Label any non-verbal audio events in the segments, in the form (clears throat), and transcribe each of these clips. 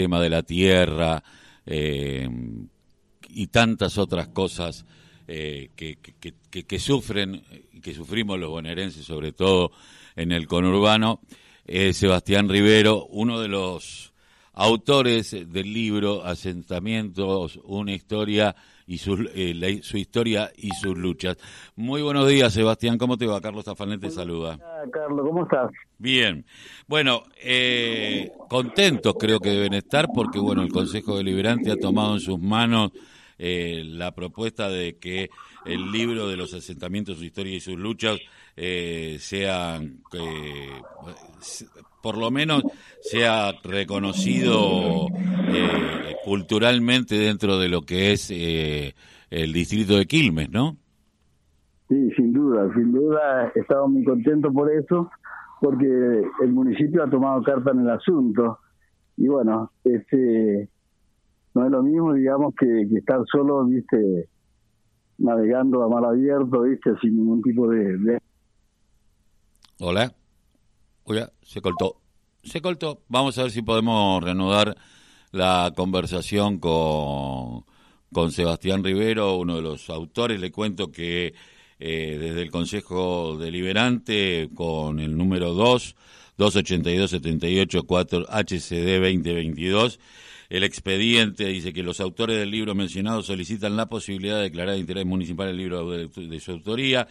tema de la tierra eh, y tantas otras cosas eh, que, que, que, sufren y que sufrimos los bonaerenses, sobre todo en el conurbano. Sebastián Rivero, uno de los autores del libro Asentamientos, una historia y su, eh, su historia y sus luchas. Muy buenos días, Sebastián. ¿Cómo te va? Carlos Tafanet te saluda. Carlos, ¿cómo estás? Bien. Bueno, eh, contentos creo que deben estar porque, bueno, el Consejo Deliberante ha tomado en sus manos eh, la propuesta de que el libro de los asentamientos, su historia y sus luchas eh, sean, eh, por lo menos, sea reconocido eh, culturalmente dentro de lo que es eh, el distrito de Quilmes, ¿no? Sí, sin duda, sin duda, estamos muy contentos por eso, porque el municipio ha tomado carta en el asunto. Y bueno, este no es lo mismo, digamos, que, estar solo, viste, navegando a mar abierto, viste, sin ningún tipo de... Hola. Oye, se cortó. Se cortó. Vamos a ver si podemos reanudar la conversación con, con Sebastián Rivero, uno de los autores. Le cuento que eh, desde el Consejo Deliberante, con el número 2, 282-78-4 HCD 2022, el expediente dice que los autores del libro mencionado solicitan la posibilidad de declarar de interés municipal el libro de, su autoría,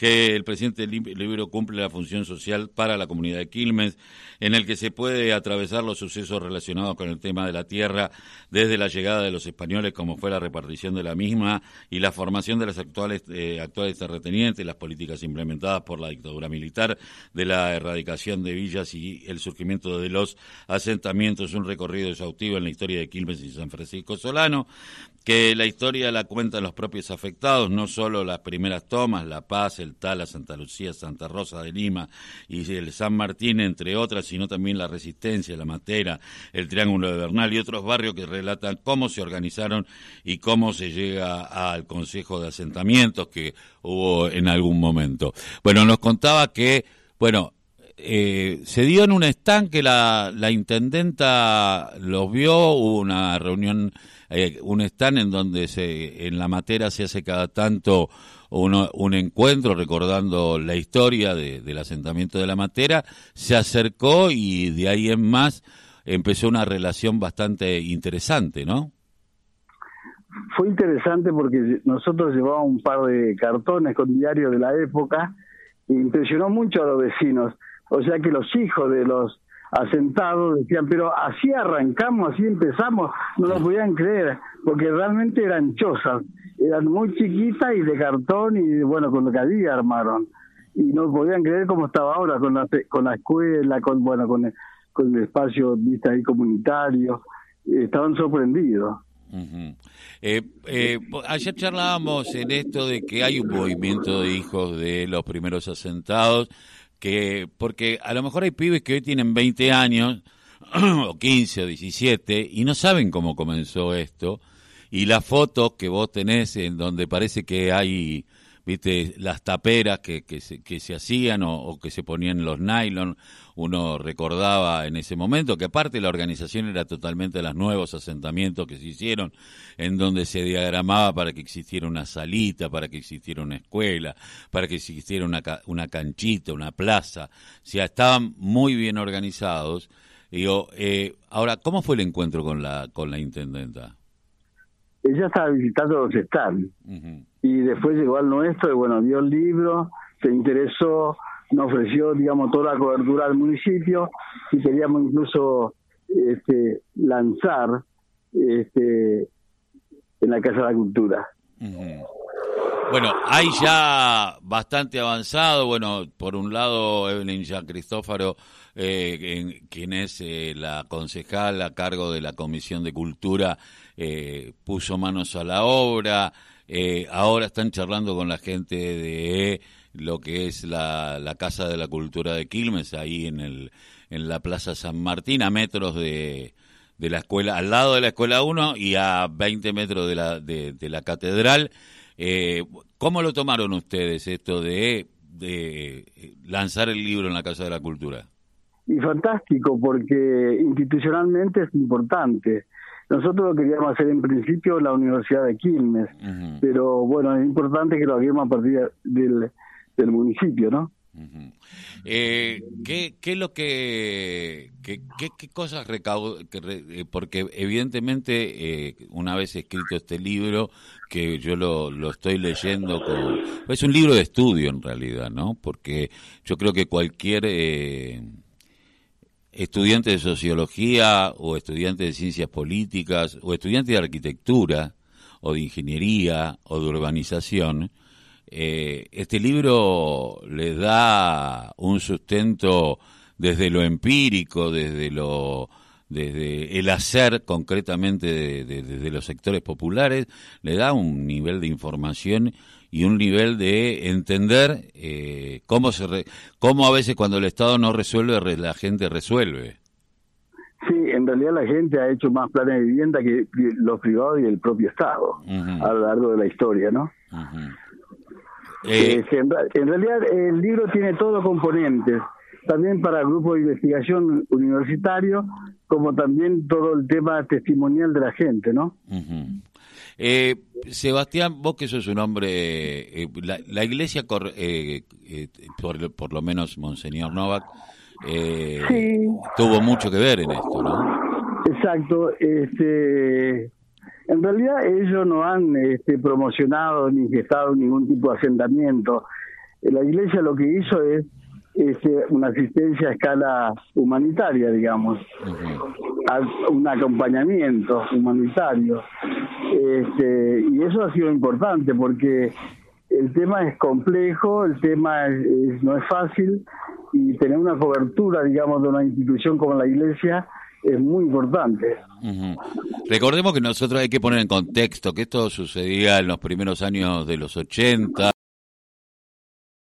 que el presidente del libro cumple la función social para la comunidad de Quilmes, en el que se puede atravesar los sucesos relacionados con el tema de la tierra desde la llegada de los españoles, como fue la repartición de la misma y la formación de las actuales, eh, actuales terratenientes, las políticas implementadas por la dictadura militar, de la erradicación de villas y el surgimiento de los asentamientos, un recorrido exhaustivo en la historia de Quilmes y San Francisco Solano, que la historia la cuentan los propios afectados, no solo las primeras tomas, La Paz, el Tala, Santa Lucía, Santa Rosa de Lima y el San Martín, entre otras, sino también la Resistencia, la Matera, el Triángulo de Bernal y otros barrios que relatan cómo se organizaron y cómo se llega al Consejo de Asentamientos que hubo en algún momento. Bueno, nos contaba que, bueno, eh, se dio en un stand que la, la intendenta los vio, hubo una reunión, eh, un stand en donde se, en la matera se hace cada tanto uno, un encuentro recordando la historia del asentamiento de la matera, se acercó y de ahí en más empezó una relación bastante interesante, ¿no? Fue interesante porque nosotros llevábamos un par de cartones con diarios de la época e impresionó mucho a los vecinos o sea que los hijos de los asentados decían, pero así arrancamos, así empezamos, no lo podían creer, porque realmente eran chozas, eran muy chiquitas y de cartón y bueno, con lo que había armaron. Y no podían creer cómo estaba ahora con la, con la escuela, con bueno, con el, con el espacio vista ahí comunitario, estaban sorprendidos. eh, eh, ayer charlábamos en esto de que hay un movimiento de hijos de los primeros asentados que porque a lo mejor hay pibes que hoy tienen 20 años (clears throat) o 15 o 17 y no saben cómo comenzó esto. Y las fotos que vos tenés en donde parece que hay viste las taperas que, que, se, que se hacían o, que se ponían los nylon uno recordaba en ese momento que aparte la organización era totalmente de los nuevos asentamientos que se hicieron, en donde se diagramaba para que existiera una salita, para que existiera una escuela, para que existiera una, una canchita, una plaza. O sea, estaban muy bien organizados. Digo, eh, ahora, ¿cómo fue el encuentro con la, con la intendenta? Ella estaba visitando los stands. Y después llegó al nuestro y bueno, vio el libro, se interesó, nos ofreció, digamos, toda la cobertura del municipio y queríamos incluso este, lanzar este, en la Casa de la Cultura. Bueno, hay ya bastante avanzado. Bueno, por un lado, Evelyn ya Cristófaro, eh, quien es eh, la concejal a cargo de la Comisión de Cultura, eh, puso manos a la obra. Eh, ahora están charlando con la gente de lo que es la, la Casa de la Cultura de Quilmes, ahí en, el, en la Plaza San Martín, a metros de, de la escuela, al lado de la Escuela 1 y a 20 metros de la, de, la Catedral. Eh, ¿Cómo lo tomaron ustedes esto de, de lanzar el libro en la Casa de la Cultura? y fantástico porque institucionalmente es importante. Nosotros lo queríamos hacer en principio la Universidad de Quilmes, pero bueno, es importante que lo hagamos a partir del, del municipio, ¿no? Eh, ¿qué, ¿Qué es lo que, qué, qué, cosas recaudo? Eh, porque evidentemente eh, una vez escrito este libro, que yo lo, lo estoy leyendo, con, es un libro de estudio en realidad, ¿no? Porque yo creo que cualquier... Eh, estudiante de sociología o estudiante de ciencias políticas o estudiante de arquitectura o de ingeniería o de urbanización, eh, este libro les da un sustento desde lo empírico, desde lo desde el hacer concretamente desde los sectores populares, le da un nivel de información y un nivel de entender eh, cómo se cómo a veces cuando el Estado no resuelve la gente resuelve. Sí, en realidad la gente ha hecho más planes de vivienda que los privados y el propio Estado a lo largo de la historia, ¿no? Eh, en, realidad el libro tiene todos los componentes, también para grupos de investigación universitario, como también todo el tema testimonial de la gente, ¿no? eh, Sebastián, vos que sos un hombre, eh, la, iglesia, eh, por, por, lo menos Monseñor Novak, tuvo mucho que ver en esto, ¿no? Exacto, este en realidad ellos no han este, promocionado ni gestado ningún tipo de asentamiento. La iglesia lo que hizo es este, una asistencia a escala humanitaria, digamos, un acompañamiento humanitario. Este, y eso ha sido importante porque el tema es complejo, el tema no es fácil y tener una cobertura, digamos, de una institución como la iglesia es muy importante. Recordemos que nosotros hay que poner en contexto que esto sucedía en los primeros años de los 80,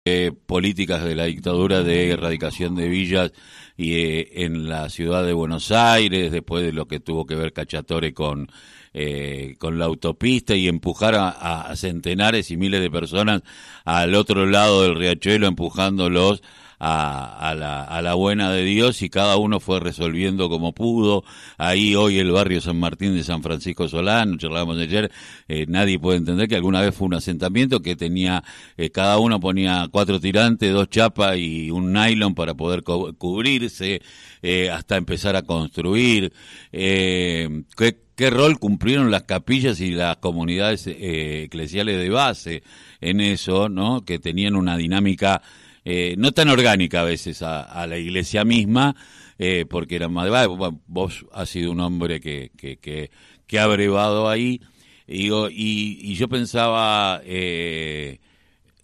eh, políticas de la dictadura de erradicación de villas y eh, en la ciudad de Buenos Aires, después de lo que tuvo que ver Cachatore con, eh, con la autopista y empujar a, a centenares y miles de personas al otro lado del riachuelo, empujándolos a, la, a la buena de Dios y cada uno fue resolviendo como pudo. Ahí hoy el barrio San Martín de San Francisco Solán, charlábamos ayer, eh, nadie puede entender que alguna vez fue un asentamiento que tenía, eh, cada uno ponía cuatro tirantes, dos chapas y un nylon para poder cubrirse, eh, hasta empezar a construir. ¿qué, ¿Qué rol cumplieron las capillas y las comunidades eclesiales de base en eso, ¿no? Que tenían una dinámica eh, no tan orgánica a veces a, la iglesia misma, eh, porque era más vos has sido un hombre que, que, que, ha brevado ahí, y, y, yo pensaba, eh,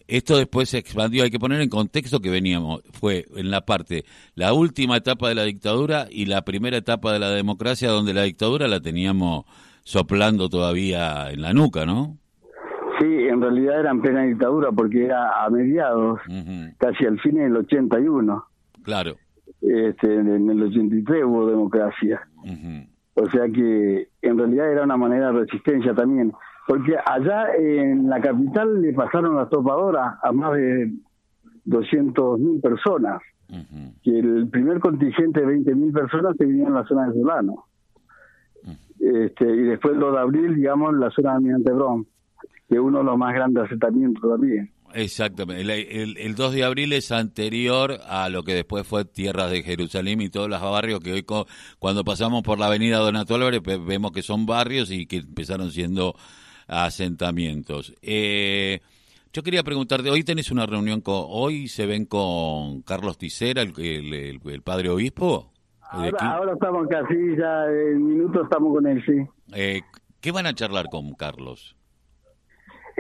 esto después se expandió, hay que poner en contexto que veníamos, fue en la parte, la última etapa de la dictadura y la primera etapa de la democracia, donde la dictadura la teníamos soplando todavía en la nuca, ¿no? En realidad era en plena dictadura porque era a mediados, casi al fin del 81. Claro. Este, en el 83 hubo democracia. O sea que en realidad era una manera de resistencia también. Porque allá en la capital le pasaron las topadoras a más de 200.000 personas. Que el primer contingente de 20.000 personas se vinieron en la zona de Solano. este, y después lo de abril, digamos, en la zona de Almirante que uno de los más grandes asentamientos también. Exactamente. El, 2 de abril es anterior a lo que después fue Tierras de Jerusalén y todos los barrios que hoy, cuando pasamos por la avenida Donato Álvarez, vemos que son barrios y que empezaron siendo asentamientos. Eh, yo quería preguntarte, hoy tenés una reunión con, hoy se ven con Carlos Ticera, el, el, padre obispo. Ahora, estamos casi, ya en minutos estamos con él, sí. Eh, ¿Qué van a charlar con Carlos?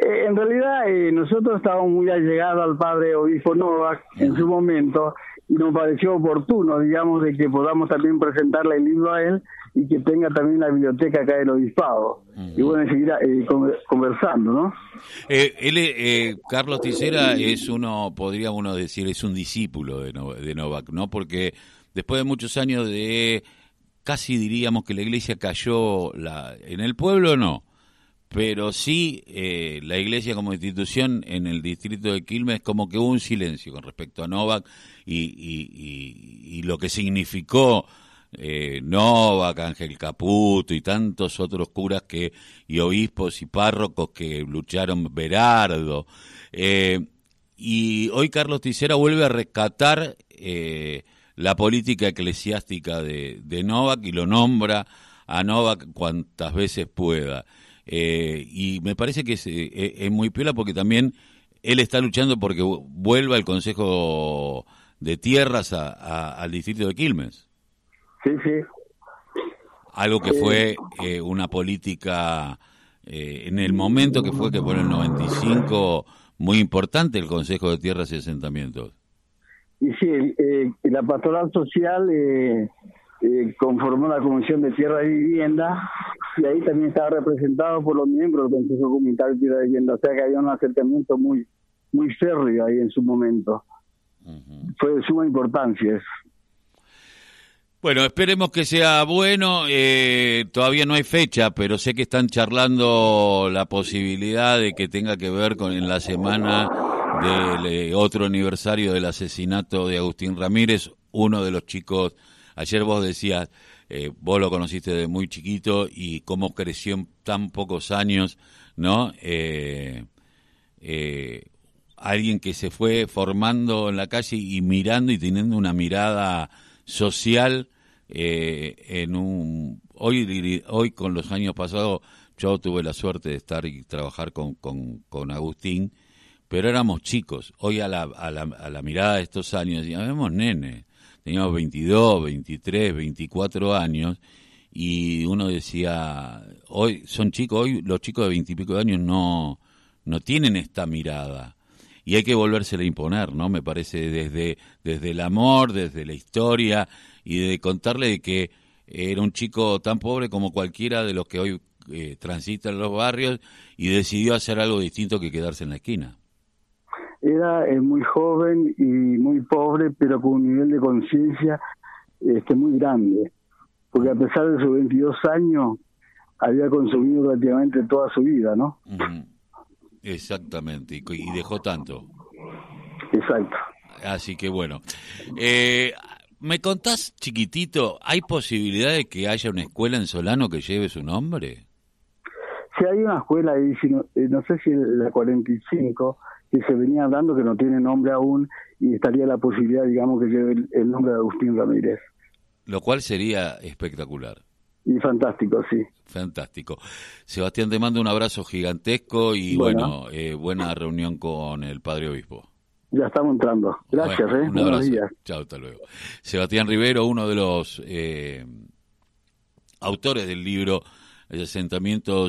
Eh, en realidad eh, nosotros estábamos muy allegados al padre obispo Novak en su momento y nos pareció oportuno, digamos, de que podamos también presentarle el libro a él y que tenga también la biblioteca acá del obispado. Y bueno, seguir eh, conversando, ¿no? él, Carlos Ticera es uno, podría uno decir, es un discípulo de, de Novak, ¿no? Porque después de muchos años de, casi diríamos que la iglesia cayó la, en el pueblo, no pero sí eh, la iglesia como institución en el distrito de Quilmes como que hubo un silencio con respecto a Novak y, lo que significó eh, Novak, Ángel Caputo y tantos otros curas que y obispos y párrocos que lucharon, Berardo. Eh, y hoy Carlos Ticera vuelve a rescatar eh, la política eclesiástica de, de Novak y lo nombra a Novak cuantas veces pueda. Eh, y me parece que eh, es, muy piola porque también él está luchando porque vuelva el Consejo de Tierras al distrito de Quilmes. Sí, sí. Algo que fue eh, una política en el momento que fue que fue en el 95 muy importante el Consejo de Tierras y Asentamientos. Y sí, la pastoral social eh, conformó la Comisión de Tierra y Vivienda y ahí también estaba representado por los miembros del Consejo Comunitario de Tierra y Vivienda, o sea que había un acercamiento muy muy férreo ahí en su momento. Fue de suma importancia eso. Bueno, esperemos que sea bueno. Eh, todavía no hay fecha, pero sé que están charlando la posibilidad de que tenga que ver con en la semana del eh, otro aniversario del asesinato de Agustín Ramírez, uno de los chicos Ayer vos decías, eh, vos lo conociste de muy chiquito y cómo creció en tan pocos años, ¿no? Eh, eh, alguien que se fue formando en la calle y mirando y teniendo una mirada social en un hoy hoy con los años pasados yo tuve la suerte de estar y trabajar con, con, con Agustín pero éramos chicos hoy a la, a la, a la mirada de estos años ya vemos nene teníamos 22, 23, 24 años y uno decía, hoy son chicos, hoy los chicos de 20 y pico de años no, no tienen esta mirada y hay que volvérsela a imponer, ¿no? Me parece desde, desde el amor, desde la historia y de contarle de que era un chico tan pobre como cualquiera de los que hoy eh, transitan los barrios y decidió hacer algo distinto que quedarse en la esquina era eh, muy joven y muy pobre, pero con un nivel de conciencia este, muy grande, porque a pesar de sus 22 años, había consumido prácticamente toda su vida, ¿no? Exactamente, y, dejó tanto. Exacto. Así que bueno. Eh, ¿Me contás, chiquitito, hay posibilidad de que haya una escuela en Solano que lleve su nombre? Sí, hay una escuela ahí, no, eh, no sé si la 45, que se venía dando, que no tiene nombre aún, y estaría la posibilidad, digamos, que lleve el, nombre de Agustín Ramírez. Lo cual sería espectacular. Y fantástico, sí. Fantástico. Sebastián, te mando un abrazo gigantesco y bueno, eh, buena reunión con el Padre Obispo. Ya estamos entrando. Gracias, ¿eh? Un abrazo. Chao, hasta luego. Sebastián Rivero, uno de los eh, autores del libro Asentamientos